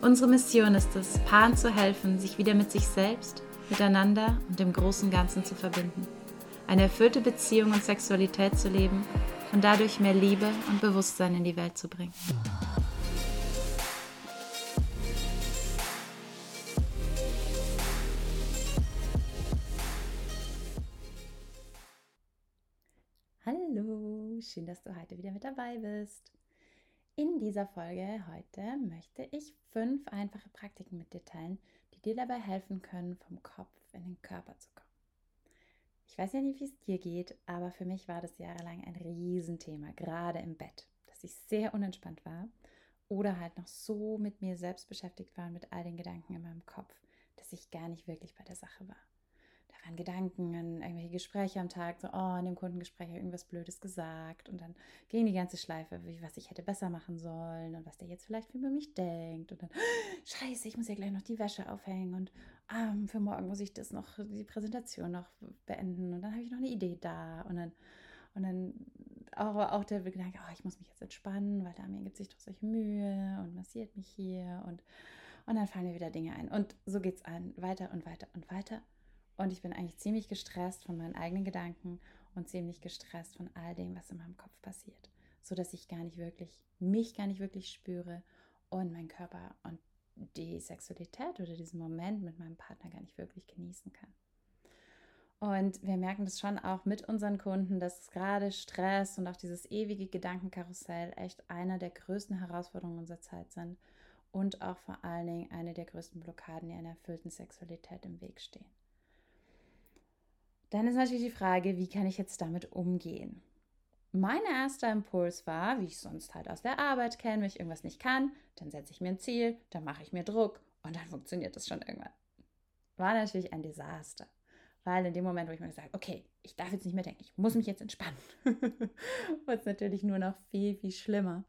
Unsere Mission ist es, Paaren zu helfen, sich wieder mit sich selbst, miteinander und dem großen Ganzen zu verbinden. Eine erfüllte Beziehung und Sexualität zu leben und dadurch mehr Liebe und Bewusstsein in die Welt zu bringen. Hallo, schön, dass du heute wieder mit dabei bist. In dieser Folge heute möchte ich fünf einfache Praktiken mit dir teilen, die dir dabei helfen können, vom Kopf in den Körper zu kommen. Ich weiß ja nicht, wie es dir geht, aber für mich war das jahrelang ein Riesenthema, gerade im Bett, dass ich sehr unentspannt war oder halt noch so mit mir selbst beschäftigt war und mit all den Gedanken in meinem Kopf, dass ich gar nicht wirklich bei der Sache war an Gedanken, an irgendwelche Gespräche am Tag, so, oh, in dem Kundengespräch habe ich irgendwas Blödes gesagt und dann ging die ganze Schleife, wie, was ich hätte besser machen sollen und was der jetzt vielleicht über mich denkt und dann, scheiße, ich muss ja gleich noch die Wäsche aufhängen und ah, für morgen muss ich das noch, die Präsentation noch beenden und dann habe ich noch eine Idee da und dann und dann auch, auch der Gedanke, oh, ich muss mich jetzt entspannen, weil Damien gibt sich doch solche Mühe und massiert mich hier und, und dann fallen mir wieder Dinge ein. Und so geht es an, weiter und weiter und weiter. Und ich bin eigentlich ziemlich gestresst von meinen eigenen Gedanken und ziemlich gestresst von all dem, was in meinem Kopf passiert. So dass ich gar nicht wirklich, mich gar nicht wirklich spüre und mein Körper und die Sexualität oder diesen Moment mit meinem Partner gar nicht wirklich genießen kann. Und wir merken das schon auch mit unseren Kunden, dass gerade Stress und auch dieses ewige Gedankenkarussell echt einer der größten Herausforderungen unserer Zeit sind und auch vor allen Dingen eine der größten Blockaden, die einer erfüllten Sexualität im Weg stehen. Dann ist natürlich die Frage, wie kann ich jetzt damit umgehen? Mein erster Impuls war, wie ich sonst halt aus der Arbeit kenne, wenn ich irgendwas nicht kann, dann setze ich mir ein Ziel, dann mache ich mir Druck und dann funktioniert das schon irgendwann. War natürlich ein Desaster. Weil in dem Moment, wo ich mir gesagt habe, okay, ich darf jetzt nicht mehr denken, ich muss mich jetzt entspannen, wurde es natürlich nur noch viel, viel schlimmer.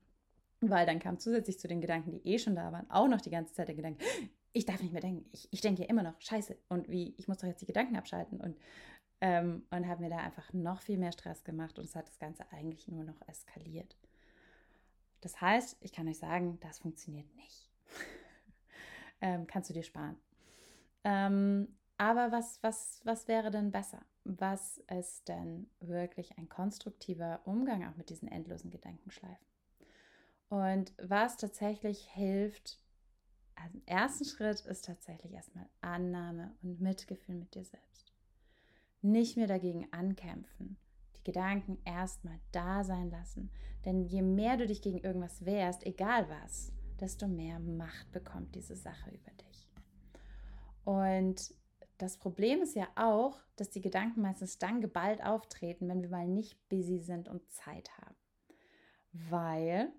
Weil dann kam zusätzlich zu den Gedanken, die eh schon da waren, auch noch die ganze Zeit der Gedanke, ich darf nicht mehr denken, ich, ich denke ja immer noch, scheiße, und wie, ich muss doch jetzt die Gedanken abschalten und ähm, und habe mir da einfach noch viel mehr Stress gemacht und es hat das Ganze eigentlich nur noch eskaliert. Das heißt, ich kann euch sagen, das funktioniert nicht. ähm, kannst du dir sparen. Ähm, aber was, was, was wäre denn besser? Was ist denn wirklich ein konstruktiver Umgang auch mit diesen endlosen Gedankenschleifen? Und was tatsächlich hilft, also im ersten Schritt ist tatsächlich erstmal Annahme und Mitgefühl mit dir selbst nicht mehr dagegen ankämpfen. Die Gedanken erstmal da sein lassen. Denn je mehr du dich gegen irgendwas wehrst, egal was, desto mehr Macht bekommt diese Sache über dich. Und das Problem ist ja auch, dass die Gedanken meistens dann geballt auftreten, wenn wir mal nicht busy sind und Zeit haben. Weil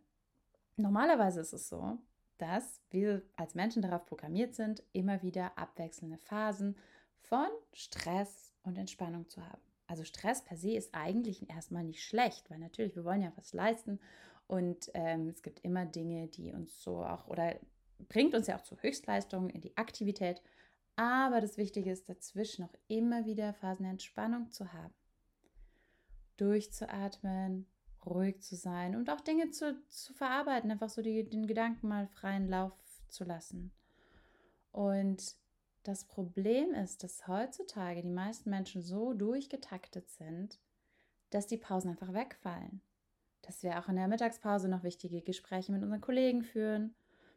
normalerweise ist es so, dass wir als Menschen darauf programmiert sind, immer wieder abwechselnde Phasen von Stress, und Entspannung zu haben. Also Stress per se ist eigentlich erstmal nicht schlecht, weil natürlich, wir wollen ja was leisten und ähm, es gibt immer Dinge, die uns so auch oder bringt uns ja auch zu Höchstleistungen in die Aktivität. Aber das Wichtige ist dazwischen auch immer wieder Phasen der Entspannung zu haben. Durchzuatmen, ruhig zu sein und auch Dinge zu, zu verarbeiten, einfach so die, den Gedanken mal freien Lauf zu lassen. Und das Problem ist, dass heutzutage die meisten Menschen so durchgetaktet sind, dass die Pausen einfach wegfallen. Dass wir auch in der Mittagspause noch wichtige Gespräche mit unseren Kollegen führen,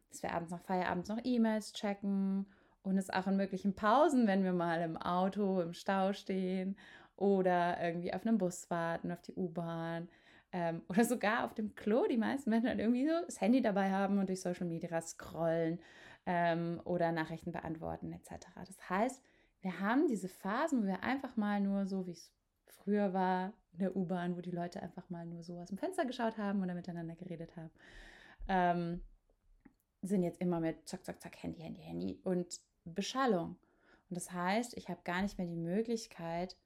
dass wir abends nach Feierabend noch E-Mails checken. Und es auch in möglichen Pausen, wenn wir mal im Auto im Stau stehen oder irgendwie auf einem Bus warten, auf die U-Bahn ähm, oder sogar auf dem Klo, die meisten Menschen dann irgendwie so das Handy dabei haben und durch Social Media scrollen ähm, oder Nachrichten beantworten etc. Das heißt, wir haben diese Phasen, wo wir einfach mal nur so, wie es früher war, in der U-Bahn, wo die Leute einfach mal nur so aus dem Fenster geschaut haben oder miteinander geredet haben. Ähm, sind jetzt immer mit zack, zack, zack, Handy, Handy, Handy und Beschallung. Und das heißt, ich habe gar nicht mehr die Möglichkeit,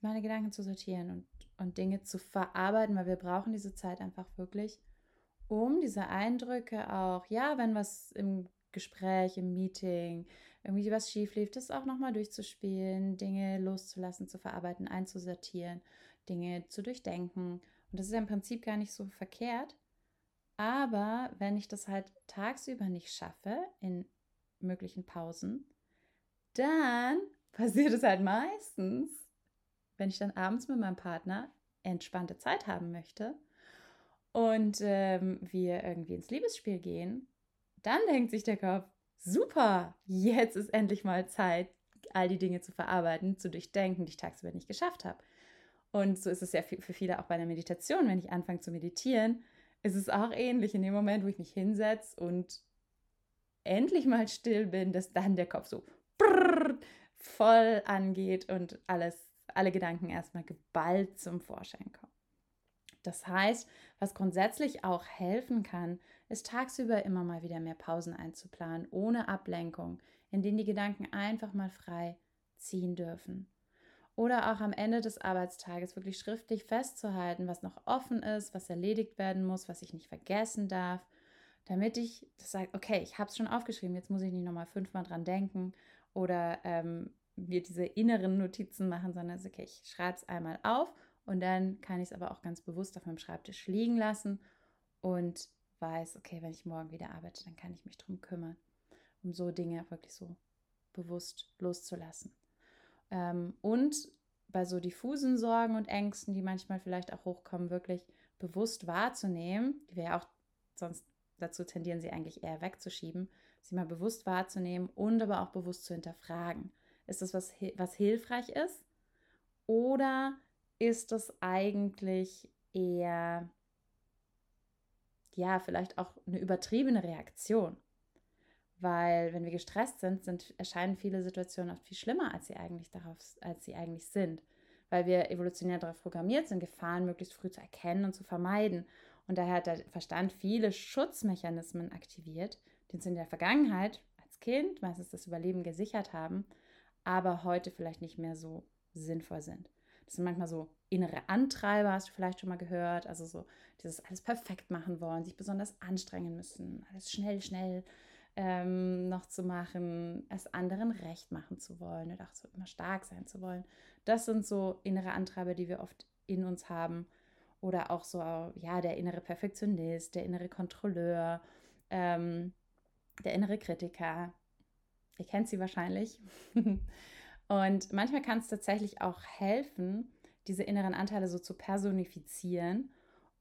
meine Gedanken zu sortieren und, und Dinge zu verarbeiten, weil wir brauchen diese Zeit einfach wirklich, um diese Eindrücke auch, ja, wenn was im Gespräch, im Meeting, irgendwie was schief lief, das auch nochmal durchzuspielen, Dinge loszulassen, zu verarbeiten, einzusortieren, Dinge zu durchdenken. Und das ist ja im Prinzip gar nicht so verkehrt. Aber wenn ich das halt tagsüber nicht schaffe, in möglichen Pausen, dann passiert es halt meistens, wenn ich dann abends mit meinem Partner entspannte Zeit haben möchte und ähm, wir irgendwie ins Liebesspiel gehen, dann denkt sich der Kopf, super, jetzt ist endlich mal Zeit, all die Dinge zu verarbeiten, zu durchdenken, die ich tagsüber nicht geschafft habe. Und so ist es ja für viele auch bei der Meditation. Wenn ich anfange zu meditieren, ist es auch ähnlich. In dem Moment, wo ich mich hinsetze und endlich mal still bin, dass dann der Kopf so voll angeht und alles, alle Gedanken erstmal geballt zum Vorschein kommen. Das heißt, was grundsätzlich auch helfen kann, ist tagsüber immer mal wieder mehr Pausen einzuplanen, ohne Ablenkung, in denen die Gedanken einfach mal frei ziehen dürfen. Oder auch am Ende des Arbeitstages wirklich schriftlich festzuhalten, was noch offen ist, was erledigt werden muss, was ich nicht vergessen darf, damit ich das sage, okay, ich habe es schon aufgeschrieben, jetzt muss ich nicht nochmal fünfmal dran denken oder ähm, mir diese inneren Notizen machen, sondern okay, ich schreibe es einmal auf und dann kann ich es aber auch ganz bewusst auf meinem Schreibtisch liegen lassen und weiß, okay, wenn ich morgen wieder arbeite, dann kann ich mich darum kümmern, um so Dinge wirklich so bewusst loszulassen. Ähm, und bei so diffusen Sorgen und Ängsten, die manchmal vielleicht auch hochkommen, wirklich bewusst wahrzunehmen, die wir ja auch sonst dazu tendieren, sie eigentlich eher wegzuschieben, sie mal bewusst wahrzunehmen und aber auch bewusst zu hinterfragen. Ist das was, was hilfreich ist? Oder ist das eigentlich eher, ja, vielleicht auch eine übertriebene Reaktion? Weil wenn wir gestresst sind, sind, erscheinen viele Situationen oft viel schlimmer, als sie eigentlich darauf, als sie eigentlich sind. Weil wir evolutionär darauf programmiert sind, Gefahren möglichst früh zu erkennen und zu vermeiden. Und daher hat der Verstand viele Schutzmechanismen aktiviert, die uns in der Vergangenheit als Kind meistens das Überleben gesichert haben, aber heute vielleicht nicht mehr so sinnvoll sind. Das sind manchmal so innere Antreiber, hast du vielleicht schon mal gehört. Also so dieses alles perfekt machen wollen, sich besonders anstrengen müssen, alles schnell, schnell ähm, noch zu machen, es anderen recht machen zu wollen oder auch so immer stark sein zu wollen. Das sind so innere Antreiber, die wir oft in uns haben. Oder auch so, ja, der innere Perfektionist, der innere Kontrolleur, ähm, der innere Kritiker. Ihr kennt sie wahrscheinlich. Und manchmal kann es tatsächlich auch helfen, diese inneren Anteile so zu personifizieren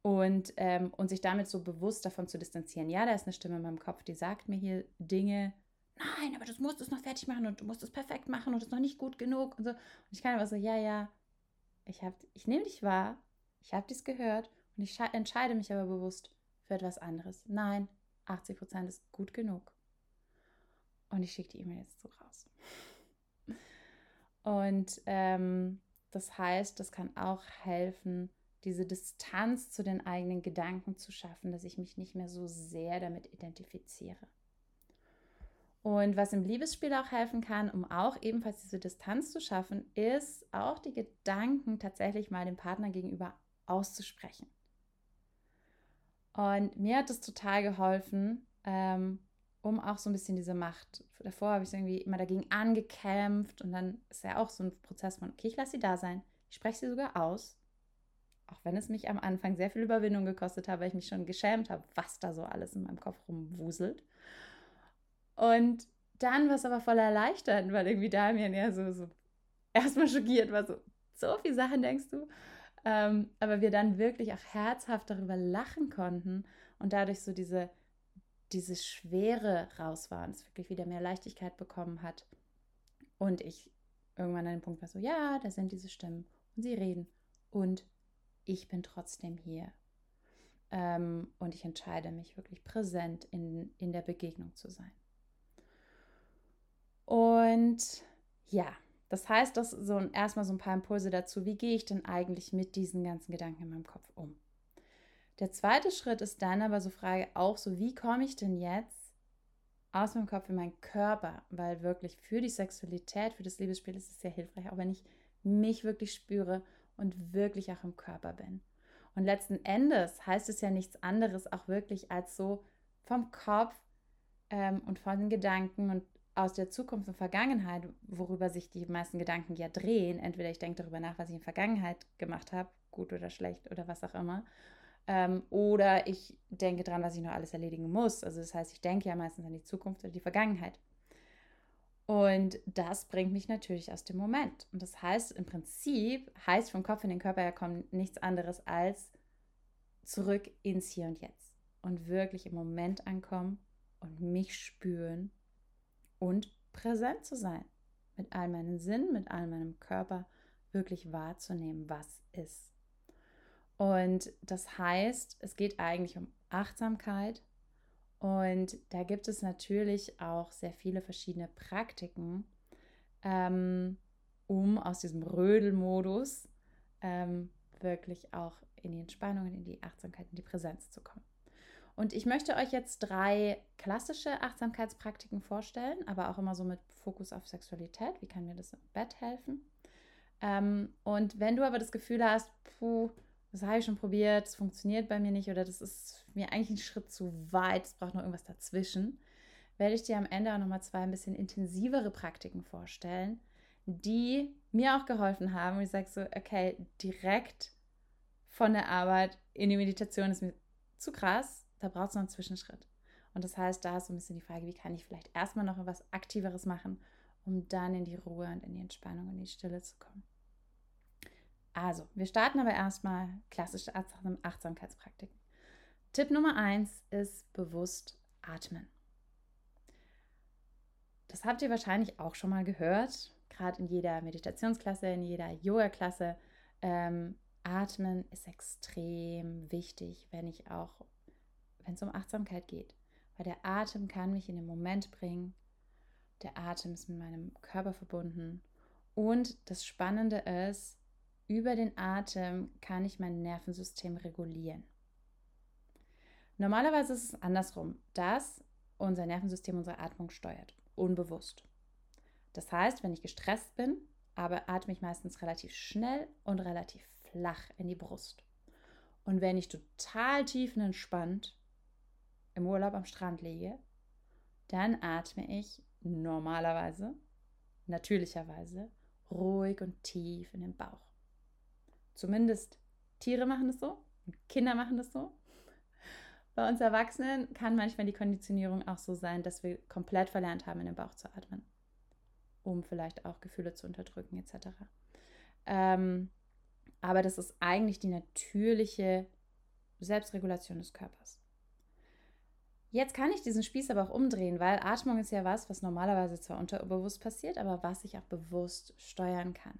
und, ähm, und sich damit so bewusst davon zu distanzieren. Ja, da ist eine Stimme in meinem Kopf, die sagt mir hier Dinge, nein, aber du musst es noch fertig machen und du musst es perfekt machen und es ist noch nicht gut genug und so. Und ich kann aber so, ja, ja, ich, ich nehme dich wahr, ich habe dies gehört und ich entscheide mich aber bewusst für etwas anderes. Nein, 80 Prozent ist gut genug. Und ich schicke die E-Mail jetzt so raus. Und ähm, das heißt, das kann auch helfen, diese Distanz zu den eigenen Gedanken zu schaffen, dass ich mich nicht mehr so sehr damit identifiziere. Und was im Liebesspiel auch helfen kann, um auch ebenfalls diese Distanz zu schaffen, ist auch die Gedanken tatsächlich mal dem Partner gegenüber auszusprechen. Und mir hat es total geholfen, ähm, um auch so ein bisschen diese Macht. Davor habe ich irgendwie immer dagegen angekämpft und dann ist ja auch so ein Prozess von, okay, ich lasse sie da sein. Ich spreche sie sogar aus. Auch wenn es mich am Anfang sehr viel Überwindung gekostet hat, weil ich mich schon geschämt habe, was da so alles in meinem Kopf rumwuselt. Und dann war es aber voll erleichternd, weil irgendwie Damien ja so, so erstmal schockiert war, so, so viele Sachen denkst du. Ähm, aber wir dann wirklich auch herzhaft darüber lachen konnten und dadurch so diese diese Schwere raus war und es wirklich wieder mehr Leichtigkeit bekommen hat. Und ich irgendwann an dem Punkt war so, ja, da sind diese Stimmen und sie reden und ich bin trotzdem hier. Ähm, und ich entscheide mich wirklich präsent in, in der Begegnung zu sein. Und ja, das heißt, das so erstmal so ein paar Impulse dazu, wie gehe ich denn eigentlich mit diesen ganzen Gedanken in meinem Kopf um? Der zweite Schritt ist dann aber so Frage auch so, wie komme ich denn jetzt aus meinem Kopf in meinen Körper, weil wirklich für die Sexualität, für das Liebesspiel ist es sehr hilfreich, auch wenn ich mich wirklich spüre und wirklich auch im Körper bin. Und letzten Endes heißt es ja nichts anderes auch wirklich als so vom Kopf ähm, und von den Gedanken und aus der Zukunft und Vergangenheit, worüber sich die meisten Gedanken ja drehen. Entweder ich denke darüber nach, was ich in der Vergangenheit gemacht habe, gut oder schlecht oder was auch immer. Ähm, oder ich denke daran, was ich noch alles erledigen muss. Also das heißt, ich denke ja meistens an die Zukunft oder die Vergangenheit. Und das bringt mich natürlich aus dem Moment. Und das heißt, im Prinzip heißt vom Kopf in den Körper herkommen nichts anderes als zurück ins Hier und Jetzt. Und wirklich im Moment ankommen und mich spüren und präsent zu sein. Mit all meinen Sinnen, mit all meinem Körper wirklich wahrzunehmen, was ist. Und das heißt, es geht eigentlich um Achtsamkeit, und da gibt es natürlich auch sehr viele verschiedene Praktiken, ähm, um aus diesem Rödelmodus ähm, wirklich auch in die Entspannung, in die Achtsamkeit, in die Präsenz zu kommen. Und ich möchte euch jetzt drei klassische Achtsamkeitspraktiken vorstellen, aber auch immer so mit Fokus auf Sexualität. Wie kann mir das im Bett helfen? Ähm, und wenn du aber das Gefühl hast, puh, das habe ich schon probiert, es funktioniert bei mir nicht oder das ist mir eigentlich ein Schritt zu weit, es braucht noch irgendwas dazwischen, werde ich dir am Ende auch nochmal zwei ein bisschen intensivere Praktiken vorstellen, die mir auch geholfen haben. Und ich sage so, okay, direkt von der Arbeit in die Meditation ist mir zu krass, da braucht es noch einen Zwischenschritt. Und das heißt, da ist so ein bisschen die Frage, wie kann ich vielleicht erstmal noch etwas Aktiveres machen, um dann in die Ruhe und in die Entspannung und in die Stille zu kommen. Also, wir starten aber erstmal klassische Achtsamkeitspraktiken. Tipp Nummer eins ist bewusst atmen. Das habt ihr wahrscheinlich auch schon mal gehört, gerade in jeder Meditationsklasse, in jeder Yoga-Klasse. Ähm, atmen ist extrem wichtig, wenn ich auch, wenn es um Achtsamkeit geht. Weil der Atem kann mich in den Moment bringen. Der Atem ist mit meinem Körper verbunden. Und das Spannende ist, über den Atem kann ich mein Nervensystem regulieren. Normalerweise ist es andersrum, dass unser Nervensystem unsere Atmung steuert, unbewusst. Das heißt, wenn ich gestresst bin, aber atme ich meistens relativ schnell und relativ flach in die Brust. Und wenn ich total tief und entspannt im Urlaub am Strand liege, dann atme ich normalerweise, natürlicherweise, ruhig und tief in den Bauch. Zumindest Tiere machen das so Kinder machen das so. Bei uns Erwachsenen kann manchmal die Konditionierung auch so sein, dass wir komplett verlernt haben, in den Bauch zu atmen, um vielleicht auch Gefühle zu unterdrücken etc. Ähm, aber das ist eigentlich die natürliche Selbstregulation des Körpers. Jetzt kann ich diesen Spieß aber auch umdrehen, weil Atmung ist ja was, was normalerweise zwar unterbewusst passiert, aber was ich auch bewusst steuern kann.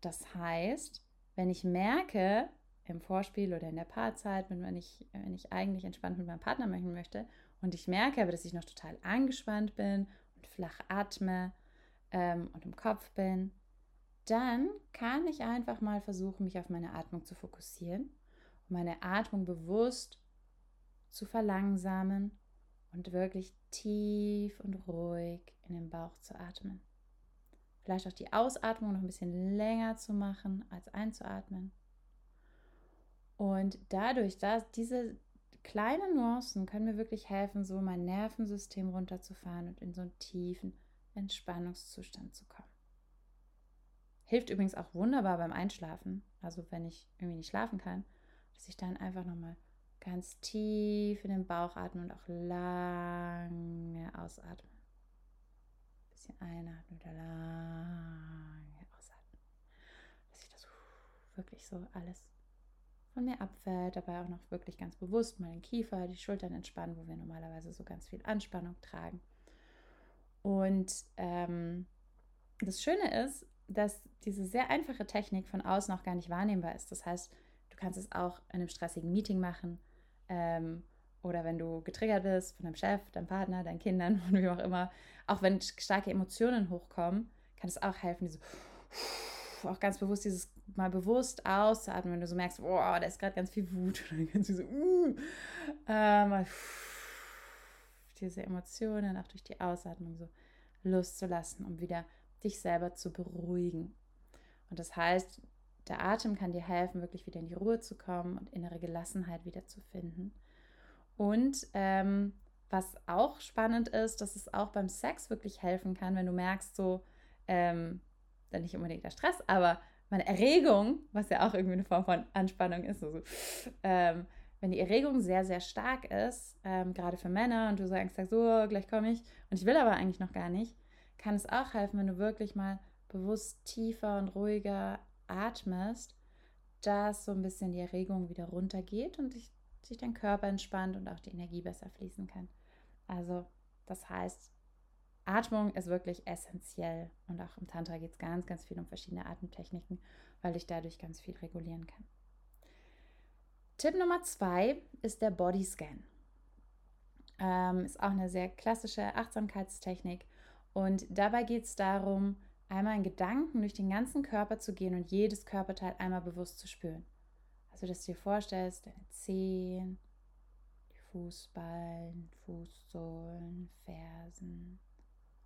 Das heißt, wenn ich merke, im Vorspiel oder in der Paarzeit, wenn ich, wenn ich eigentlich entspannt mit meinem Partner machen möchte und ich merke aber, dass ich noch total angespannt bin und flach atme ähm, und im Kopf bin, dann kann ich einfach mal versuchen, mich auf meine Atmung zu fokussieren und meine Atmung bewusst zu verlangsamen und wirklich tief und ruhig in den Bauch zu atmen. Vielleicht auch die Ausatmung noch ein bisschen länger zu machen als einzuatmen. Und dadurch, dass diese kleinen Nuancen können mir wirklich helfen, so mein Nervensystem runterzufahren und in so einen tiefen Entspannungszustand zu kommen. Hilft übrigens auch wunderbar beim Einschlafen. Also wenn ich irgendwie nicht schlafen kann, dass ich dann einfach nochmal ganz tief in den Bauch atme und auch lange ausatme bisschen einatmen, wieder lange ausatmen. Dass ich das wirklich so alles von mir abfällt, dabei auch noch wirklich ganz bewusst mal den Kiefer, die Schultern entspannen, wo wir normalerweise so ganz viel Anspannung tragen. Und ähm, das Schöne ist, dass diese sehr einfache Technik von außen auch gar nicht wahrnehmbar ist. Das heißt, du kannst es auch in einem stressigen Meeting machen ähm, oder wenn du getriggert bist von deinem Chef, deinem Partner, deinen Kindern und wie auch immer, auch wenn starke Emotionen hochkommen, kann es auch helfen, diese auch ganz bewusst dieses mal bewusst auszuatmen, wenn du so merkst, boah, da ist gerade ganz viel Wut oder ganz viel so, uh, äh, mal diese Emotionen, auch durch die Ausatmung so loszulassen, um wieder dich selber zu beruhigen. Und das heißt, der Atem kann dir helfen, wirklich wieder in die Ruhe zu kommen und innere Gelassenheit wieder zu finden. Und ähm, was auch spannend ist, dass es auch beim Sex wirklich helfen kann, wenn du merkst, so, ähm, dann nicht unbedingt der Stress, aber meine Erregung, was ja auch irgendwie eine Form von Anspannung ist, also, ähm, wenn die Erregung sehr, sehr stark ist, ähm, gerade für Männer und du sagst, so, oh, gleich komme ich und ich will aber eigentlich noch gar nicht, kann es auch helfen, wenn du wirklich mal bewusst tiefer und ruhiger atmest, dass so ein bisschen die Erregung wieder runtergeht und sich, sich dein Körper entspannt und auch die Energie besser fließen kann. Also das heißt, Atmung ist wirklich essentiell und auch im Tantra geht es ganz, ganz viel um verschiedene Atemtechniken, weil ich dadurch ganz viel regulieren kann. Tipp Nummer zwei ist der Bodyscan. Ähm, ist auch eine sehr klassische Achtsamkeitstechnik und dabei geht es darum, einmal in Gedanken durch den ganzen Körper zu gehen und jedes Körperteil einmal bewusst zu spüren. Also, dass du dir vorstellst, deine Zehen, die Fußballen, Fußsohlen, Fersen,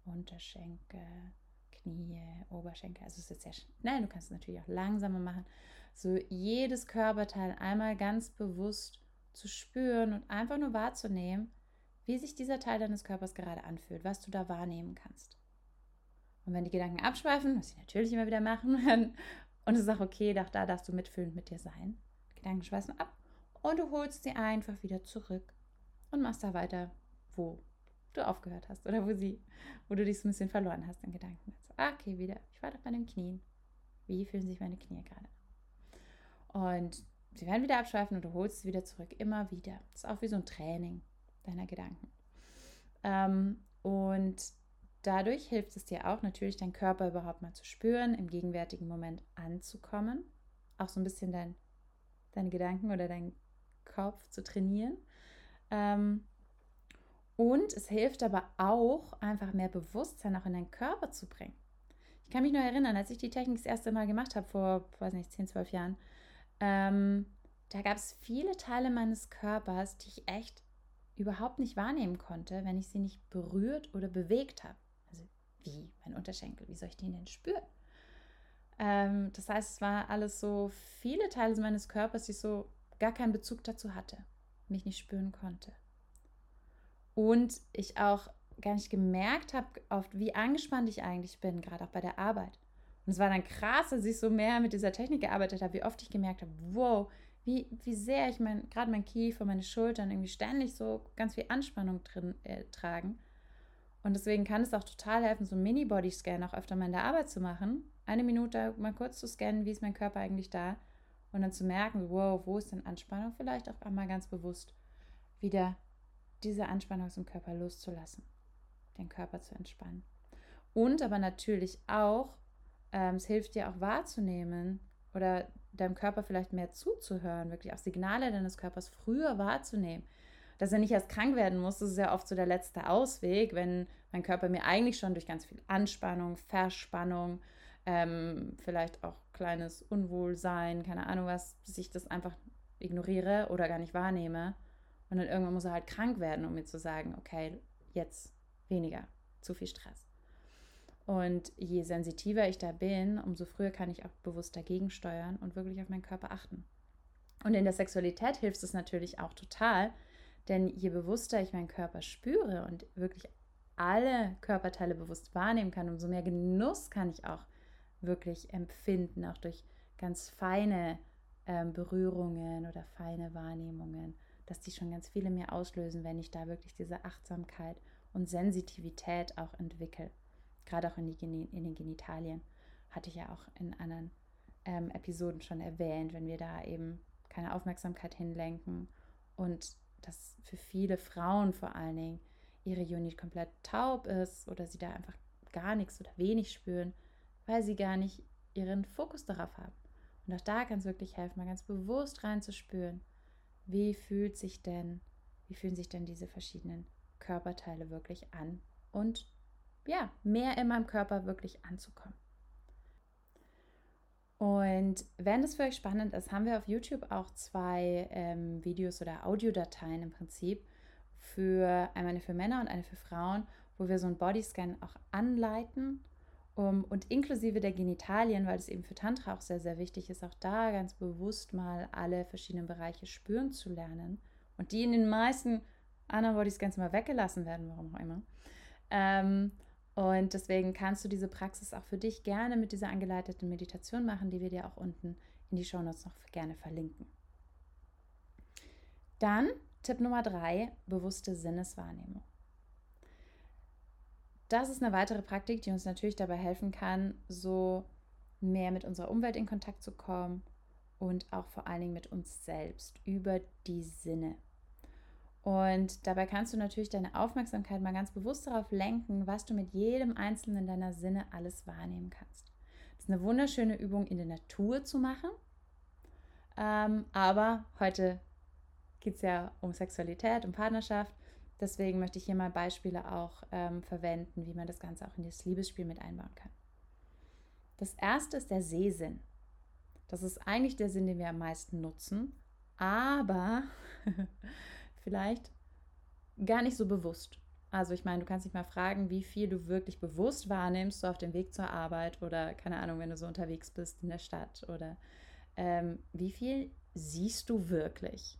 Unterschenkel, Knie, Oberschenkel. Also, es ist jetzt sehr schnell. Du kannst es natürlich auch langsamer machen. So, jedes Körperteil einmal ganz bewusst zu spüren und einfach nur wahrzunehmen, wie sich dieser Teil deines Körpers gerade anfühlt, was du da wahrnehmen kannst. Und wenn die Gedanken abschweifen, was sie natürlich immer wieder machen, und es ist auch okay, auch da darfst du mitfühlend mit dir sein. Gedanken schweißen ab und du holst sie einfach wieder zurück und machst da weiter, wo du aufgehört hast oder wo sie, wo du dich so ein bisschen verloren hast in Gedanken. Also, okay, wieder. Ich war doch bei den Knien. Wie fühlen sich meine Knie gerade? Und sie werden wieder abschweifen und du holst sie wieder zurück. Immer wieder. Das ist auch wie so ein Training deiner Gedanken. Ähm, und Dadurch hilft es dir auch natürlich, deinen Körper überhaupt mal zu spüren, im gegenwärtigen Moment anzukommen, auch so ein bisschen dein, deine Gedanken oder deinen Kopf zu trainieren. Ähm, und es hilft aber auch, einfach mehr Bewusstsein auch in deinen Körper zu bringen. Ich kann mich nur erinnern, als ich die Technik das erste Mal gemacht habe, vor, weiß nicht, 10, 12 Jahren, ähm, da gab es viele Teile meines Körpers, die ich echt überhaupt nicht wahrnehmen konnte, wenn ich sie nicht berührt oder bewegt habe. Wie? Mein Unterschenkel, wie soll ich den denn spüren? Ähm, das heißt, es war alles so viele Teile meines Körpers, die ich so gar keinen Bezug dazu hatte, mich nicht spüren konnte. Und ich auch gar nicht gemerkt habe, oft wie angespannt ich eigentlich bin, gerade auch bei der Arbeit. Und es war dann krass, als ich so mehr mit dieser Technik gearbeitet habe, wie oft ich gemerkt habe, wow, wie, wie sehr ich mein, gerade mein Kiefer, meine Schultern irgendwie ständig so ganz viel Anspannung drin äh, tragen. Und deswegen kann es auch total helfen, so einen Mini-Body-Scan auch öfter mal in der Arbeit zu machen. Eine Minute mal kurz zu scannen, wie ist mein Körper eigentlich da? Und dann zu merken, wow, wo ist denn Anspannung? Vielleicht auch einmal ganz bewusst wieder diese Anspannung aus dem Körper loszulassen, den Körper zu entspannen. Und aber natürlich auch, ähm, es hilft dir auch wahrzunehmen oder deinem Körper vielleicht mehr zuzuhören, wirklich auch Signale deines Körpers früher wahrzunehmen dass er nicht erst krank werden muss. Das ist ja oft so der letzte Ausweg, wenn mein Körper mir eigentlich schon durch ganz viel Anspannung, Verspannung, ähm, vielleicht auch kleines Unwohlsein, keine Ahnung was, dass ich das einfach ignoriere oder gar nicht wahrnehme. Und dann irgendwann muss er halt krank werden, um mir zu sagen, okay, jetzt weniger, zu viel Stress. Und je sensitiver ich da bin, umso früher kann ich auch bewusst dagegen steuern und wirklich auf meinen Körper achten. Und in der Sexualität hilft es natürlich auch total, denn je bewusster ich meinen Körper spüre und wirklich alle Körperteile bewusst wahrnehmen kann, umso mehr Genuss kann ich auch wirklich empfinden, auch durch ganz feine ähm, Berührungen oder feine Wahrnehmungen, dass die schon ganz viele mehr auslösen, wenn ich da wirklich diese Achtsamkeit und Sensitivität auch entwickle. Gerade auch in, die, in den Genitalien hatte ich ja auch in anderen ähm, Episoden schon erwähnt, wenn wir da eben keine Aufmerksamkeit hinlenken und dass für viele Frauen vor allen Dingen ihre Unit komplett taub ist oder sie da einfach gar nichts oder wenig spüren, weil sie gar nicht ihren Fokus darauf haben. Und auch da kann es wirklich helfen, mal ganz bewusst reinzuspüren, wie fühlt sich denn, wie fühlen sich denn diese verschiedenen Körperteile wirklich an und ja, mehr in meinem Körper wirklich anzukommen. Und wenn das für euch spannend ist, haben wir auf YouTube auch zwei ähm, Videos oder Audiodateien im Prinzip, für eine für Männer und eine für Frauen, wo wir so einen Bodyscan auch anleiten um, und inklusive der Genitalien, weil es eben für Tantra auch sehr, sehr wichtig ist, auch da ganz bewusst mal alle verschiedenen Bereiche spüren zu lernen und die in den meisten anderen Bodyscans mal weggelassen werden, warum auch immer. Ähm, und deswegen kannst du diese Praxis auch für dich gerne mit dieser angeleiteten Meditation machen, die wir dir auch unten in die Shownotes noch gerne verlinken. Dann Tipp Nummer drei, bewusste Sinneswahrnehmung. Das ist eine weitere Praktik, die uns natürlich dabei helfen kann, so mehr mit unserer Umwelt in Kontakt zu kommen und auch vor allen Dingen mit uns selbst über die Sinne. Und dabei kannst du natürlich deine Aufmerksamkeit mal ganz bewusst darauf lenken, was du mit jedem einzelnen deiner Sinne alles wahrnehmen kannst. Das ist eine wunderschöne Übung in der Natur zu machen. Ähm, aber heute geht es ja um Sexualität, um Partnerschaft. Deswegen möchte ich hier mal Beispiele auch ähm, verwenden, wie man das Ganze auch in das Liebesspiel mit einbauen kann. Das erste ist der Sehsinn. Das ist eigentlich der Sinn, den wir am meisten nutzen, aber vielleicht gar nicht so bewusst. Also ich meine, du kannst dich mal fragen, wie viel du wirklich bewusst wahrnimmst, so auf dem Weg zur Arbeit oder keine Ahnung, wenn du so unterwegs bist in der Stadt oder ähm, wie viel siehst du wirklich?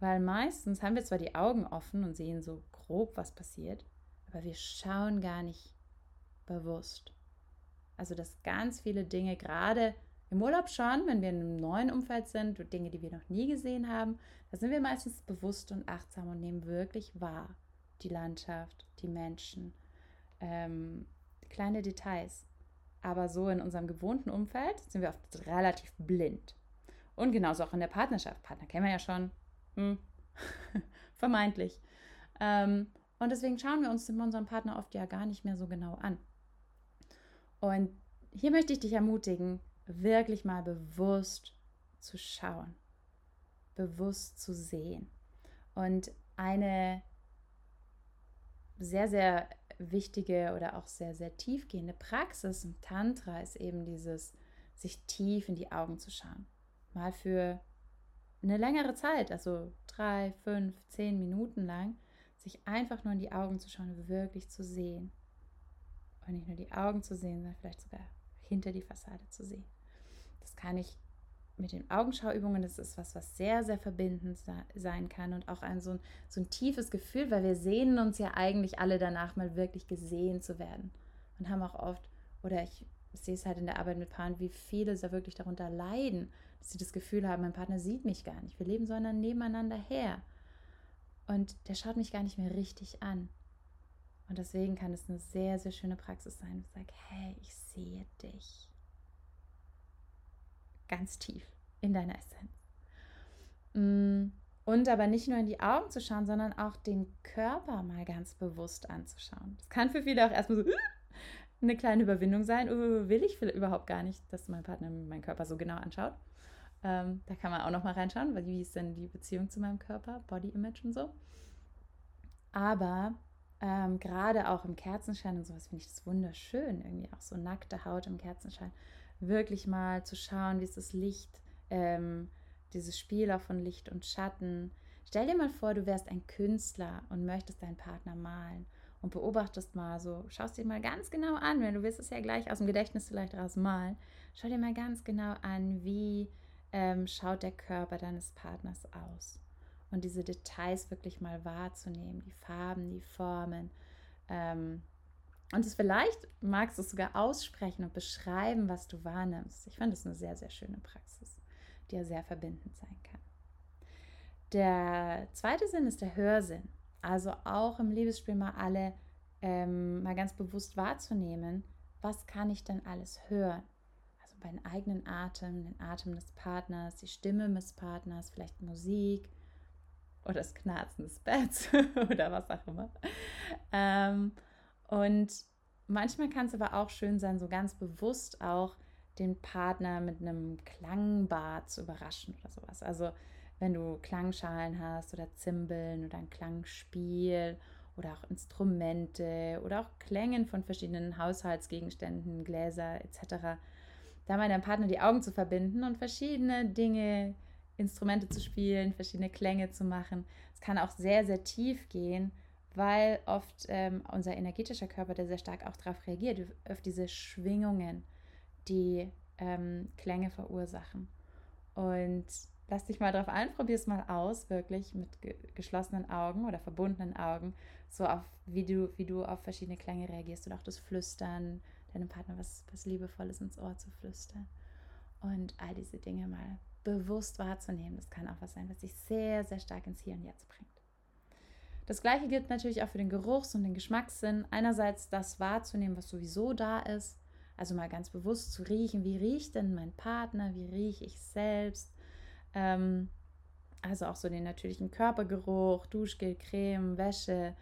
Weil meistens haben wir zwar die Augen offen und sehen so grob, was passiert, aber wir schauen gar nicht bewusst. Also dass ganz viele Dinge gerade im Urlaub schon, wenn wir in einem neuen Umfeld sind, Dinge, die wir noch nie gesehen haben, da sind wir meistens bewusst und achtsam und nehmen wirklich wahr die Landschaft, die Menschen, ähm, kleine Details. Aber so in unserem gewohnten Umfeld sind wir oft relativ blind. Und genauso auch in der Partnerschaft. Partner kennen wir ja schon. Hm. Vermeintlich. Ähm, und deswegen schauen wir uns unseren Partner oft ja gar nicht mehr so genau an. Und hier möchte ich dich ermutigen, wirklich mal bewusst zu schauen, bewusst zu sehen. Und eine sehr, sehr wichtige oder auch sehr, sehr tiefgehende Praxis im Tantra ist eben dieses, sich tief in die Augen zu schauen. Mal für eine längere Zeit, also drei, fünf, zehn Minuten lang, sich einfach nur in die Augen zu schauen wirklich zu sehen. Und nicht nur die Augen zu sehen, sondern vielleicht sogar hinter die Fassade zu sehen. Das kann ich mit den Augenschauübungen, das ist was, was sehr, sehr verbindend sein kann und auch ein so, ein so ein tiefes Gefühl, weil wir sehnen uns ja eigentlich alle danach, mal wirklich gesehen zu werden. Und haben auch oft, oder ich sehe es halt in der Arbeit mit Paaren, wie viele da wirklich darunter leiden, dass sie das Gefühl haben, mein Partner sieht mich gar nicht. Wir leben so nebeneinander her. Und der schaut mich gar nicht mehr richtig an. Und deswegen kann es eine sehr, sehr schöne Praxis sein. Ich sage, hey, ich sehe dich ganz tief in deiner Essenz. Mm, und aber nicht nur in die Augen zu schauen, sondern auch den Körper mal ganz bewusst anzuschauen. Das kann für viele auch erstmal so eine kleine Überwindung sein. Will ich überhaupt gar nicht, dass mein Partner meinen Körper so genau anschaut. Ähm, da kann man auch noch mal reinschauen, weil wie ist denn die Beziehung zu meinem Körper, Body Image und so. Aber ähm, gerade auch im Kerzenschein und sowas finde ich das wunderschön, irgendwie auch so nackte Haut im Kerzenschein wirklich mal zu schauen, wie ist das Licht, ähm, dieses Spiel auch von Licht und Schatten. Stell dir mal vor, du wärst ein Künstler und möchtest deinen Partner malen und beobachtest mal so, schaust dir mal ganz genau an, wenn du wirst es ja gleich aus dem Gedächtnis vielleicht raus malen, schau dir mal ganz genau an, wie ähm, schaut der Körper deines Partners aus. Und diese Details wirklich mal wahrzunehmen, die Farben, die Formen, ähm, und es vielleicht magst du es sogar aussprechen und beschreiben, was du wahrnimmst. Ich finde es eine sehr, sehr schöne Praxis, die ja sehr verbindend sein kann. Der zweite Sinn ist der Hörsinn. Also auch im Liebesspiel mal alle ähm, mal ganz bewusst wahrzunehmen, was kann ich denn alles hören? Den eigenen Atem, den Atem des Partners, die Stimme des Partners, vielleicht Musik oder das Knarzen des Betts oder was auch immer. Ähm, und manchmal kann es aber auch schön sein, so ganz bewusst auch den Partner mit einem Klangbad zu überraschen oder sowas. Also wenn du Klangschalen hast oder Zimbeln oder ein Klangspiel oder auch Instrumente oder auch Klängen von verschiedenen Haushaltsgegenständen, Gläser etc., da mal deinem Partner die Augen zu verbinden und verschiedene Dinge Instrumente zu spielen, verschiedene Klänge zu machen. Es kann auch sehr, sehr tief gehen, weil oft ähm, unser energetischer Körper, der sehr stark auch darauf reagiert, auf diese Schwingungen, die ähm, Klänge verursachen. Und lass dich mal drauf ein, probier es mal aus, wirklich mit ge geschlossenen Augen oder verbundenen Augen, so auf wie du, wie du auf verschiedene Klänge reagierst und auch das Flüstern, deinem Partner was, was Liebevolles ins Ohr zu flüstern. Und all diese Dinge mal bewusst wahrzunehmen. Das kann auch was sein, was dich sehr, sehr stark ins Hier und Jetzt bringt. Das gleiche gilt natürlich auch für den Geruchs- und den Geschmackssinn. Einerseits das wahrzunehmen, was sowieso da ist. Also mal ganz bewusst zu riechen, wie riecht denn mein Partner, wie rieche ich selbst. Ähm, also auch so den natürlichen Körpergeruch, Duschgel, Creme, Wäsche,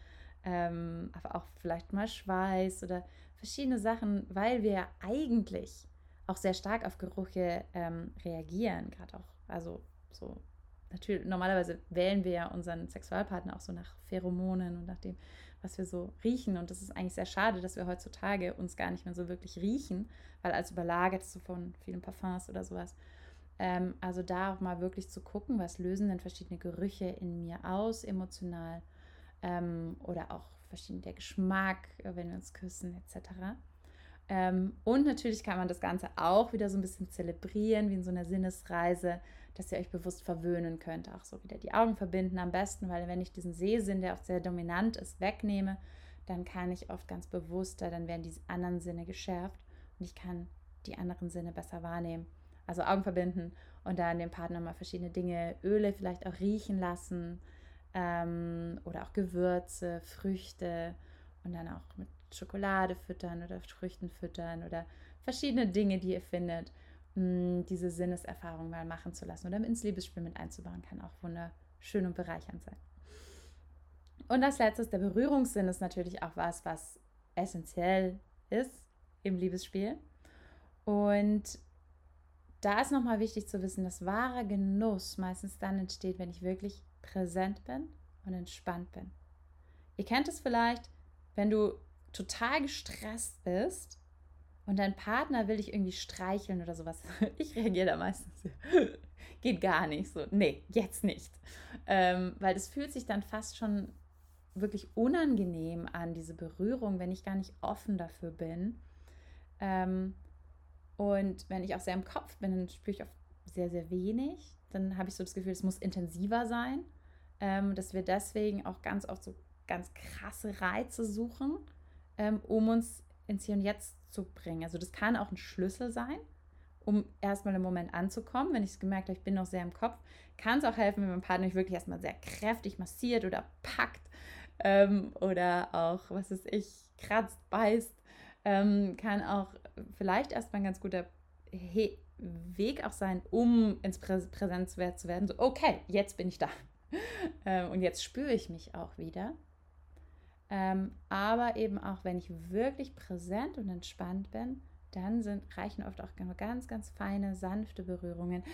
ähm, aber auch vielleicht mal Schweiß oder verschiedene Sachen, weil wir eigentlich auch sehr stark auf Gerüche ähm, reagieren, gerade auch, also so natürlich, normalerweise wählen wir ja unseren Sexualpartner auch so nach Pheromonen und nach dem, was wir so riechen. Und das ist eigentlich sehr schade, dass wir heutzutage uns gar nicht mehr so wirklich riechen, weil als überlagert so von vielen Parfums oder sowas. Ähm, also da auch mal wirklich zu gucken, was lösen denn verschiedene Gerüche in mir aus, emotional ähm, oder auch verschiedene der Geschmack, wenn wir uns küssen etc. Ähm, und natürlich kann man das Ganze auch wieder so ein bisschen zelebrieren, wie in so einer Sinnesreise, dass ihr euch bewusst verwöhnen könnt. Auch so wieder die Augen verbinden am besten, weil wenn ich diesen Sehsinn, der auch sehr dominant ist, wegnehme, dann kann ich oft ganz bewusster, dann werden die anderen Sinne geschärft und ich kann die anderen Sinne besser wahrnehmen. Also Augen verbinden und dann dem Partner mal verschiedene Dinge, Öle vielleicht auch riechen lassen ähm, oder auch Gewürze, Früchte und dann auch mit Schokolade füttern oder Früchten füttern oder verschiedene Dinge, die ihr findet, mh, diese Sinneserfahrung mal machen zu lassen oder ins Liebesspiel mit einzubauen, kann auch wunderschön und bereichernd sein. Und als letztes, der Berührungssinn ist natürlich auch was, was essentiell ist im Liebesspiel. Und da ist nochmal wichtig zu wissen, dass wahrer Genuss meistens dann entsteht, wenn ich wirklich präsent bin und entspannt bin. Ihr kennt es vielleicht, wenn du total gestresst bist und dein Partner will dich irgendwie streicheln oder sowas. Ich reagiere da meistens. Geht gar nicht so. Nee, jetzt nicht. Ähm, weil es fühlt sich dann fast schon wirklich unangenehm an, diese Berührung, wenn ich gar nicht offen dafür bin. Ähm, und wenn ich auch sehr im Kopf bin, dann spüre ich oft sehr, sehr wenig. Dann habe ich so das Gefühl, es muss intensiver sein. Ähm, dass wir deswegen auch ganz oft so ganz krasse Reize suchen ähm, um uns ins Hier und Jetzt zu bringen. Also das kann auch ein Schlüssel sein, um erstmal im Moment anzukommen. Wenn ich es gemerkt habe, ich bin noch sehr im Kopf, kann es auch helfen, wenn mein Partner mich wirklich erstmal sehr kräftig massiert oder packt ähm, oder auch, was ist ich, kratzt, beißt. Ähm, kann auch vielleicht erstmal ein ganz guter He Weg auch sein, um ins Prä Präsenzwert zu werden. So, okay, jetzt bin ich da. ähm, und jetzt spüre ich mich auch wieder. Ähm, aber eben auch, wenn ich wirklich präsent und entspannt bin, dann sind, reichen oft auch ganz, ganz feine, sanfte Berührungen,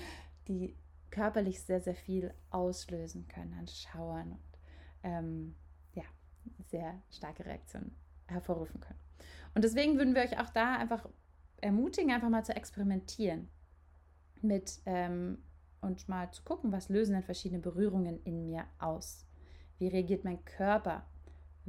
die körperlich sehr, sehr viel auslösen können an Schauern und ähm, ja, sehr starke Reaktionen hervorrufen können. Und deswegen würden wir euch auch da einfach ermutigen, einfach mal zu experimentieren mit ähm, und mal zu gucken, was lösen denn verschiedene Berührungen in mir aus? Wie reagiert mein Körper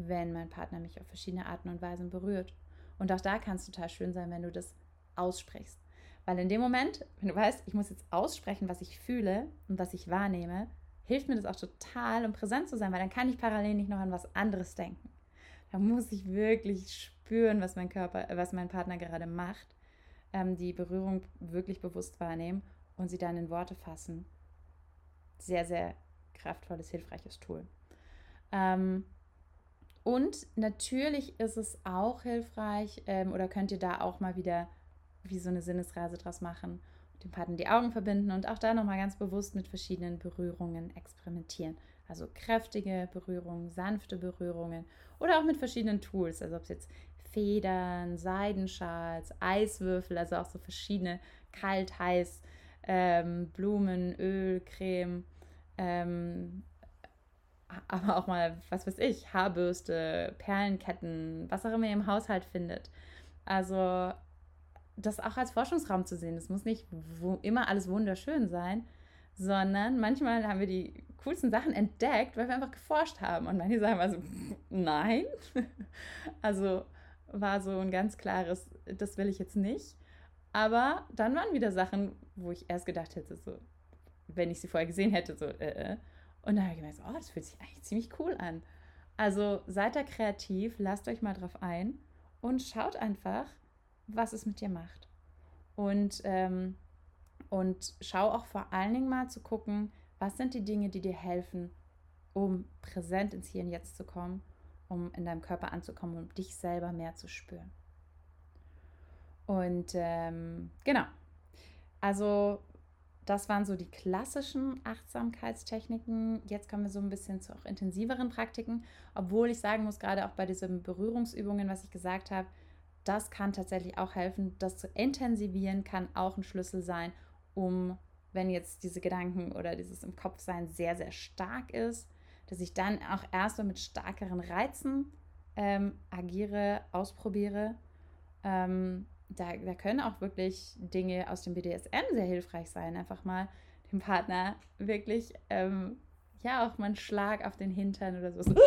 wenn mein Partner mich auf verschiedene Arten und Weisen berührt. Und auch da kann es total schön sein, wenn du das aussprichst. Weil in dem Moment, wenn du weißt, ich muss jetzt aussprechen, was ich fühle und was ich wahrnehme, hilft mir das auch total, um präsent zu sein, weil dann kann ich parallel nicht noch an was anderes denken. Da muss ich wirklich spüren, was mein Körper, was mein Partner gerade macht, ähm, die Berührung wirklich bewusst wahrnehmen und sie dann in Worte fassen. Sehr, sehr kraftvolles, hilfreiches Tool. Ähm, und natürlich ist es auch hilfreich ähm, oder könnt ihr da auch mal wieder wie so eine Sinnesreise draus machen, dem Partner die Augen verbinden und auch da nochmal ganz bewusst mit verschiedenen Berührungen experimentieren. Also kräftige Berührungen, sanfte Berührungen oder auch mit verschiedenen Tools, also ob es jetzt Federn, Seidenschals, Eiswürfel, also auch so verschiedene kalt, heiß, ähm, Blumen, Öl, Creme, ähm, aber auch mal, was weiß ich, Haarbürste, Perlenketten, was auch immer ihr im Haushalt findet. Also das auch als Forschungsraum zu sehen. Es muss nicht immer alles wunderschön sein, sondern manchmal haben wir die coolsten Sachen entdeckt, weil wir einfach geforscht haben. Und manche sagen also, nein. Also war so ein ganz klares, das will ich jetzt nicht. Aber dann waren wieder Sachen, wo ich erst gedacht hätte, so, wenn ich sie vorher gesehen hätte, so, äh, äh. Und dann habe ich gemerkt, oh, das fühlt sich eigentlich ziemlich cool an. Also seid da kreativ, lasst euch mal drauf ein und schaut einfach, was es mit dir macht. Und, ähm, und schau auch vor allen Dingen mal zu gucken, was sind die Dinge, die dir helfen, um präsent ins Hier und Jetzt zu kommen, um in deinem Körper anzukommen, um dich selber mehr zu spüren. Und ähm, genau, also das waren so die klassischen Achtsamkeitstechniken. Jetzt kommen wir so ein bisschen zu auch intensiveren Praktiken, obwohl ich sagen muss, gerade auch bei diesen Berührungsübungen, was ich gesagt habe, das kann tatsächlich auch helfen. Das zu intensivieren kann auch ein Schlüssel sein, um, wenn jetzt diese Gedanken oder dieses im Kopf sein sehr, sehr stark ist, dass ich dann auch erstmal mit stärkeren Reizen ähm, agiere, ausprobiere. Ähm, da, da können auch wirklich Dinge aus dem BDSM sehr hilfreich sein. Einfach mal dem Partner wirklich, ähm, ja, auch mal einen Schlag auf den Hintern oder so.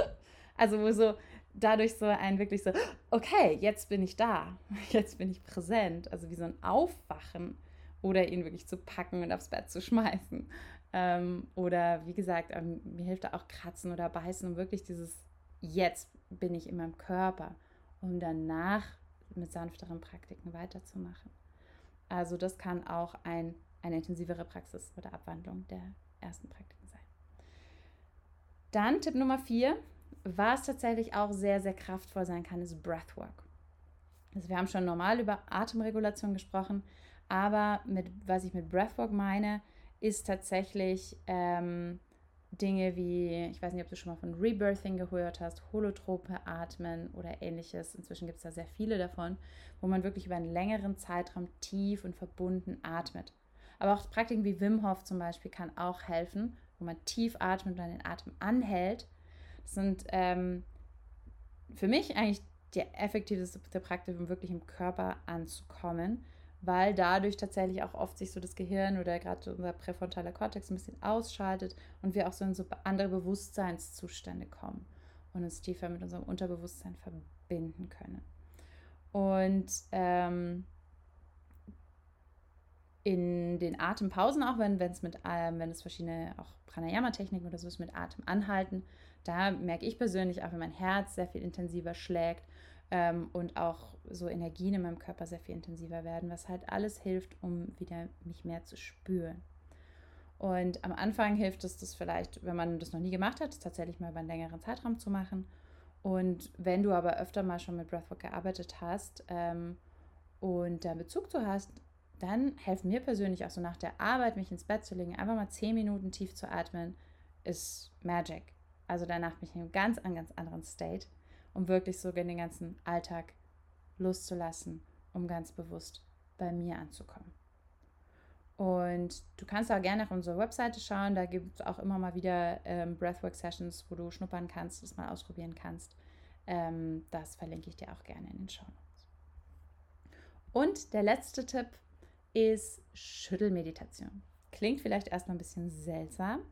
Also, wo so dadurch so ein wirklich so, okay, jetzt bin ich da, jetzt bin ich präsent. Also, wie so ein Aufwachen oder ihn wirklich zu packen und aufs Bett zu schmeißen. Ähm, oder wie gesagt, ähm, mir hilft da auch Kratzen oder Beißen, um wirklich dieses, jetzt bin ich in meinem Körper, um danach mit sanfteren Praktiken weiterzumachen. Also das kann auch ein, eine intensivere Praxis oder Abwandlung der ersten Praktiken sein. Dann Tipp Nummer vier, was tatsächlich auch sehr, sehr kraftvoll sein kann, ist Breathwork. Also wir haben schon normal über Atemregulation gesprochen, aber mit, was ich mit Breathwork meine, ist tatsächlich ähm, Dinge wie, ich weiß nicht, ob du schon mal von Rebirthing gehört hast, holotrope Atmen oder ähnliches. Inzwischen gibt es da sehr viele davon, wo man wirklich über einen längeren Zeitraum tief und verbunden atmet. Aber auch Praktiken wie Wim Hof zum Beispiel kann auch helfen, wo man tief atmet und dann den Atem anhält. Das sind ähm, für mich eigentlich die effektivste Praktik, um wirklich im Körper anzukommen weil dadurch tatsächlich auch oft sich so das Gehirn oder gerade unser präfrontaler Kortex ein bisschen ausschaltet und wir auch so in so andere Bewusstseinszustände kommen und uns tiefer mit unserem Unterbewusstsein verbinden können. Und ähm, in den Atempausen auch, wenn es mit, ähm, wenn es verschiedene auch Pranayama-Techniken oder so ist mit Atem anhalten, da merke ich persönlich auch, wenn mein Herz sehr viel intensiver schlägt ähm, und auch so Energien in meinem Körper sehr viel intensiver werden, was halt alles hilft, um wieder mich mehr zu spüren. Und am Anfang hilft es das vielleicht, wenn man das noch nie gemacht hat, tatsächlich mal über einen längeren Zeitraum zu machen. Und wenn du aber öfter mal schon mit Breathwork gearbeitet hast ähm, und da Bezug zu hast, dann helfen mir persönlich auch so nach der Arbeit, mich ins Bett zu legen, einfach mal zehn Minuten tief zu atmen, ist Magic. Also danach bin ich in einem ganz, ganz anderen State um wirklich so den ganzen Alltag loszulassen, um ganz bewusst bei mir anzukommen. Und du kannst auch gerne auf unsere Webseite schauen, da gibt es auch immer mal wieder ähm, Breathwork-Sessions, wo du schnuppern kannst, das mal ausprobieren kannst. Ähm, das verlinke ich dir auch gerne in den Show. Und der letzte Tipp ist Schüttelmeditation. Klingt vielleicht erstmal ein bisschen seltsam,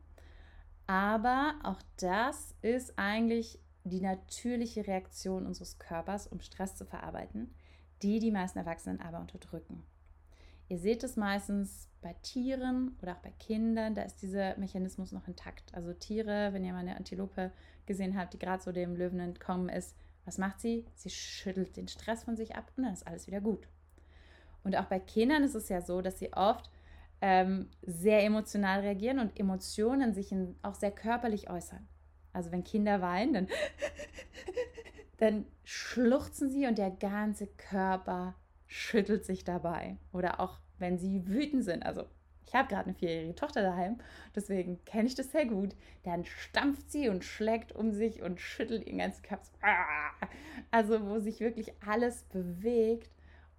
aber auch das ist eigentlich die natürliche Reaktion unseres Körpers, um Stress zu verarbeiten, die die meisten Erwachsenen aber unterdrücken. Ihr seht es meistens bei Tieren oder auch bei Kindern, da ist dieser Mechanismus noch intakt. Also Tiere, wenn ihr mal eine Antilope gesehen habt, die gerade so dem Löwen entkommen ist, was macht sie? Sie schüttelt den Stress von sich ab und dann ist alles wieder gut. Und auch bei Kindern ist es ja so, dass sie oft ähm, sehr emotional reagieren und Emotionen sich in, auch sehr körperlich äußern. Also wenn Kinder weinen, dann, dann schluchzen sie und der ganze Körper schüttelt sich dabei. Oder auch wenn sie wütend sind. Also ich habe gerade eine vierjährige Tochter daheim, deswegen kenne ich das sehr gut. Dann stampft sie und schlägt um sich und schüttelt ihren ganzen Körper. Also wo sich wirklich alles bewegt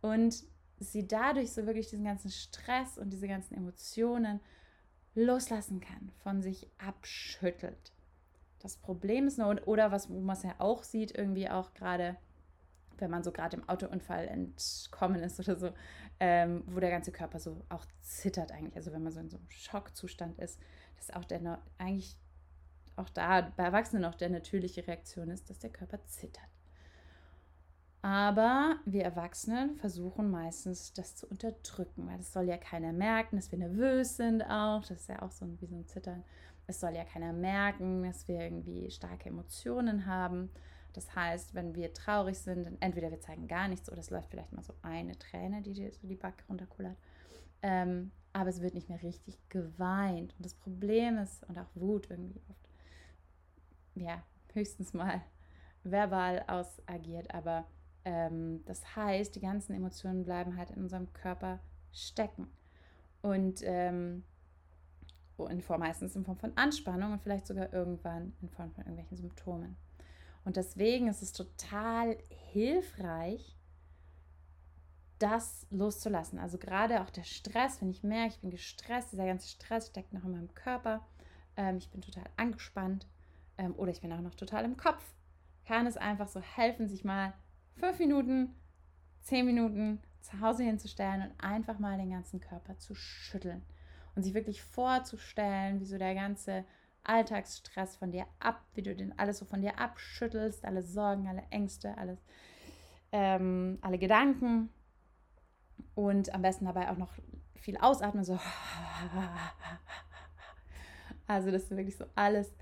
und sie dadurch so wirklich diesen ganzen Stress und diese ganzen Emotionen loslassen kann, von sich abschüttelt. Das Problem ist nur, oder was man ja auch sieht, irgendwie auch gerade wenn man so gerade im Autounfall entkommen ist oder so, ähm, wo der ganze Körper so auch zittert eigentlich. Also wenn man so in so einem Schockzustand ist, dass auch der eigentlich auch da bei Erwachsenen auch der natürliche Reaktion ist, dass der Körper zittert. Aber wir Erwachsenen versuchen meistens, das zu unterdrücken, weil das soll ja keiner merken, dass wir nervös sind auch. Das ist ja auch so wie so ein Zittern. Es soll ja keiner merken, dass wir irgendwie starke Emotionen haben. Das heißt, wenn wir traurig sind, entweder wir zeigen gar nichts oder es läuft vielleicht mal so eine Träne, die dir so die Backe runterkullert. Ähm, aber es wird nicht mehr richtig geweint. Und das Problem ist, und auch Wut irgendwie oft, ja, höchstens mal verbal ausagiert, aber ähm, das heißt, die ganzen Emotionen bleiben halt in unserem Körper stecken. Und ähm, in Form, meistens in Form von Anspannung und vielleicht sogar irgendwann in Form von irgendwelchen Symptomen. Und deswegen ist es total hilfreich, das loszulassen. Also gerade auch der Stress, wenn ich merke, ich bin gestresst, dieser ganze Stress steckt noch in meinem Körper, ähm, ich bin total angespannt ähm, oder ich bin auch noch total im Kopf, kann es einfach so helfen, sich mal fünf Minuten, zehn Minuten zu Hause hinzustellen und einfach mal den ganzen Körper zu schütteln und sich wirklich vorzustellen, wie so der ganze Alltagsstress von dir ab, wie du den alles so von dir abschüttelst, alle Sorgen, alle Ängste, alles, ähm, alle Gedanken und am besten dabei auch noch viel ausatmen, so. Also dass du wirklich so alles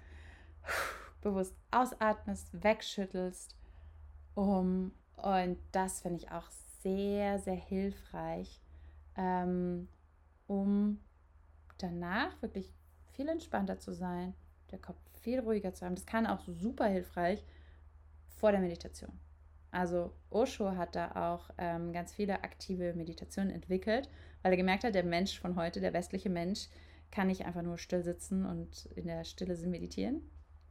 bewusst ausatmest, wegschüttelst um, und das finde ich auch sehr, sehr hilfreich, ähm, um danach wirklich viel entspannter zu sein, der Kopf viel ruhiger zu haben. Das kann auch super hilfreich vor der Meditation. Also Osho hat da auch ähm, ganz viele aktive Meditationen entwickelt, weil er gemerkt hat, der Mensch von heute, der westliche Mensch, kann nicht einfach nur still sitzen und in der Stille meditieren.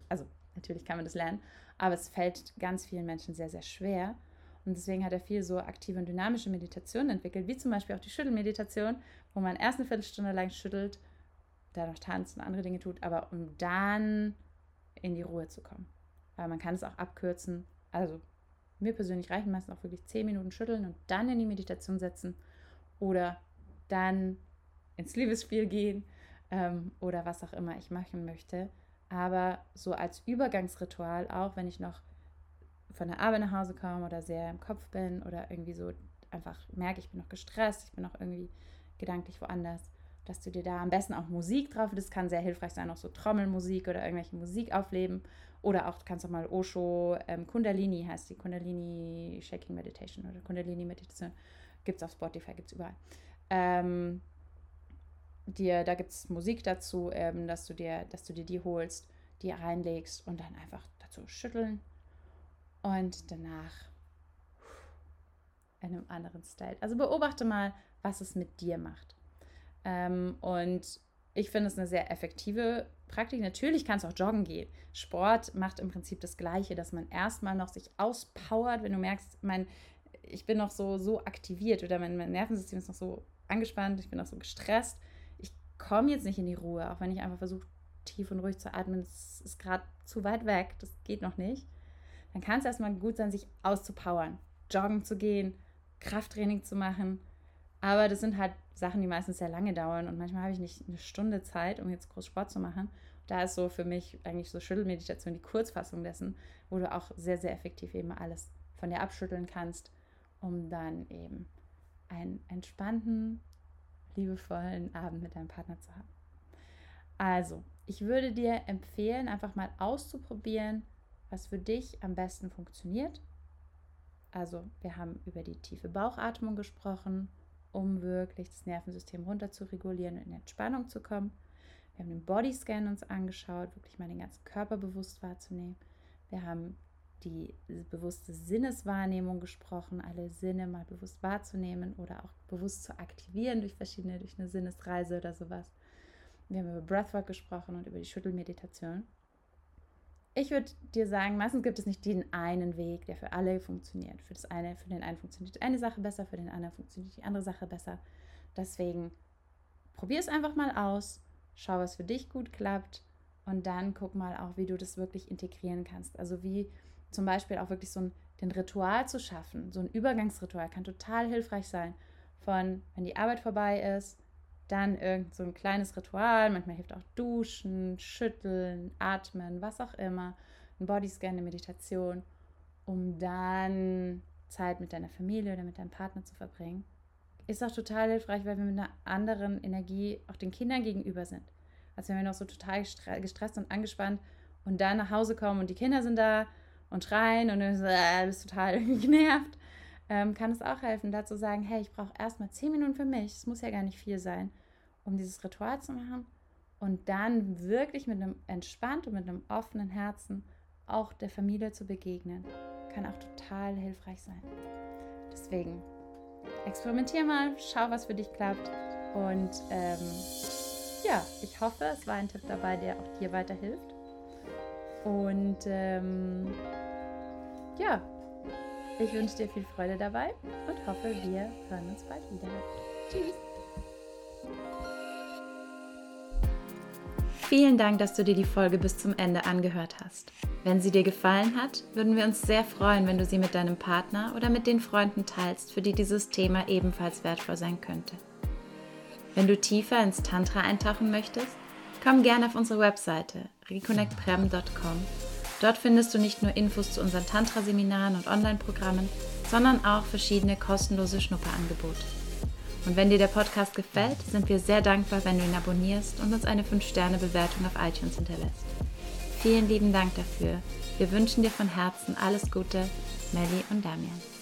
Also natürlich kann man das lernen, aber es fällt ganz vielen Menschen sehr, sehr schwer. Und deswegen hat er viel so aktive und dynamische Meditationen entwickelt, wie zum Beispiel auch die Schüttelmeditation, wo man erst eine Viertelstunde lang schüttelt da noch tanzt und andere Dinge tut, aber um dann in die Ruhe zu kommen. Aber man kann es auch abkürzen. Also mir persönlich reichen meistens auch wirklich zehn Minuten schütteln und dann in die Meditation setzen oder dann ins Liebesspiel gehen ähm, oder was auch immer ich machen möchte. Aber so als Übergangsritual, auch wenn ich noch von der Arbeit nach Hause komme oder sehr im Kopf bin oder irgendwie so einfach merke, ich bin noch gestresst, ich bin noch irgendwie gedanklich woanders, dass du dir da am besten auch Musik drauf, das kann sehr hilfreich sein, auch so Trommelmusik oder irgendwelche Musik aufleben. Oder auch, kannst du mal Osho, ähm, Kundalini heißt die, Kundalini Shaking Meditation oder Kundalini Meditation. Gibt es auf Spotify, gibt es überall. Ähm, dir, da gibt es Musik dazu, ähm, dass, du dir, dass du dir die holst, die reinlegst und dann einfach dazu schütteln und danach in einem anderen Style. Also beobachte mal, was es mit dir macht. Ähm, und ich finde es eine sehr effektive Praktik. Natürlich kannst du auch joggen gehen. Sport macht im Prinzip das Gleiche, dass man erstmal noch sich auspowert, wenn du merkst, mein, ich bin noch so, so aktiviert oder mein, mein Nervensystem ist noch so angespannt, ich bin noch so gestresst. Ich komme jetzt nicht in die Ruhe, auch wenn ich einfach versuche, tief und ruhig zu atmen. Das ist gerade zu weit weg, das geht noch nicht. Dann kann es erstmal gut sein, sich auszupowern, joggen zu gehen, Krafttraining zu machen. Aber das sind halt Sachen, die meistens sehr lange dauern und manchmal habe ich nicht eine Stunde Zeit, um jetzt groß Sport zu machen. Da ist so für mich eigentlich so Schüttelmeditation die Kurzfassung dessen, wo du auch sehr, sehr effektiv eben alles von dir abschütteln kannst, um dann eben einen entspannten, liebevollen Abend mit deinem Partner zu haben. Also, ich würde dir empfehlen, einfach mal auszuprobieren, was für dich am besten funktioniert. Also, wir haben über die tiefe Bauchatmung gesprochen um wirklich das Nervensystem runter zu regulieren und in Entspannung zu kommen. Wir haben den Bodyscan uns angeschaut, wirklich mal den ganzen Körper bewusst wahrzunehmen. Wir haben die bewusste Sinneswahrnehmung gesprochen, alle Sinne mal bewusst wahrzunehmen oder auch bewusst zu aktivieren durch verschiedene, durch eine Sinnesreise oder sowas. Wir haben über Breathwork gesprochen und über die Schüttelmeditation. Ich würde dir sagen, meistens gibt es nicht den einen Weg, der für alle funktioniert. Für, das eine, für den einen funktioniert eine Sache besser, für den anderen funktioniert die andere Sache besser. Deswegen probier es einfach mal aus, schau, was für dich gut klappt und dann guck mal auch, wie du das wirklich integrieren kannst. Also wie zum Beispiel auch wirklich so ein den Ritual zu schaffen, so ein Übergangsritual kann total hilfreich sein. Von, wenn die Arbeit vorbei ist, dann irgend so ein kleines Ritual. Manchmal hilft auch Duschen, Schütteln, Atmen, was auch immer. Ein Bodyscan, eine Meditation, um dann Zeit mit deiner Familie oder mit deinem Partner zu verbringen. Ist auch total hilfreich, weil wir mit einer anderen Energie auch den Kindern gegenüber sind. Als wenn wir noch so total gestresst und angespannt und dann nach Hause kommen und die Kinder sind da und schreien und du bist, äh, bist total genervt, ähm, kann es auch helfen, da zu sagen, hey, ich brauche erstmal zehn Minuten für mich, es muss ja gar nicht viel sein, um dieses Ritual zu machen und dann wirklich mit einem entspannten und mit einem offenen Herzen auch der Familie zu begegnen, kann auch total hilfreich sein. Deswegen experimentier mal, schau, was für dich klappt und ähm, ja, ich hoffe, es war ein Tipp dabei, der auch dir weiterhilft. Und ähm, ja, ich wünsche dir viel Freude dabei und hoffe, wir hören uns bald wieder. Tschüss. Vielen Dank, dass du dir die Folge bis zum Ende angehört hast. Wenn sie dir gefallen hat, würden wir uns sehr freuen, wenn du sie mit deinem Partner oder mit den Freunden teilst, für die dieses Thema ebenfalls wertvoll sein könnte. Wenn du tiefer ins Tantra eintauchen möchtest, komm gerne auf unsere Webseite reconnectprem.com. Dort findest du nicht nur Infos zu unseren Tantra-Seminaren und Online-Programmen, sondern auch verschiedene kostenlose Schnupperangebote. Und wenn dir der Podcast gefällt, sind wir sehr dankbar, wenn du ihn abonnierst und uns eine 5-Sterne-Bewertung auf iTunes hinterlässt. Vielen lieben Dank dafür. Wir wünschen dir von Herzen alles Gute, Melly und Damian.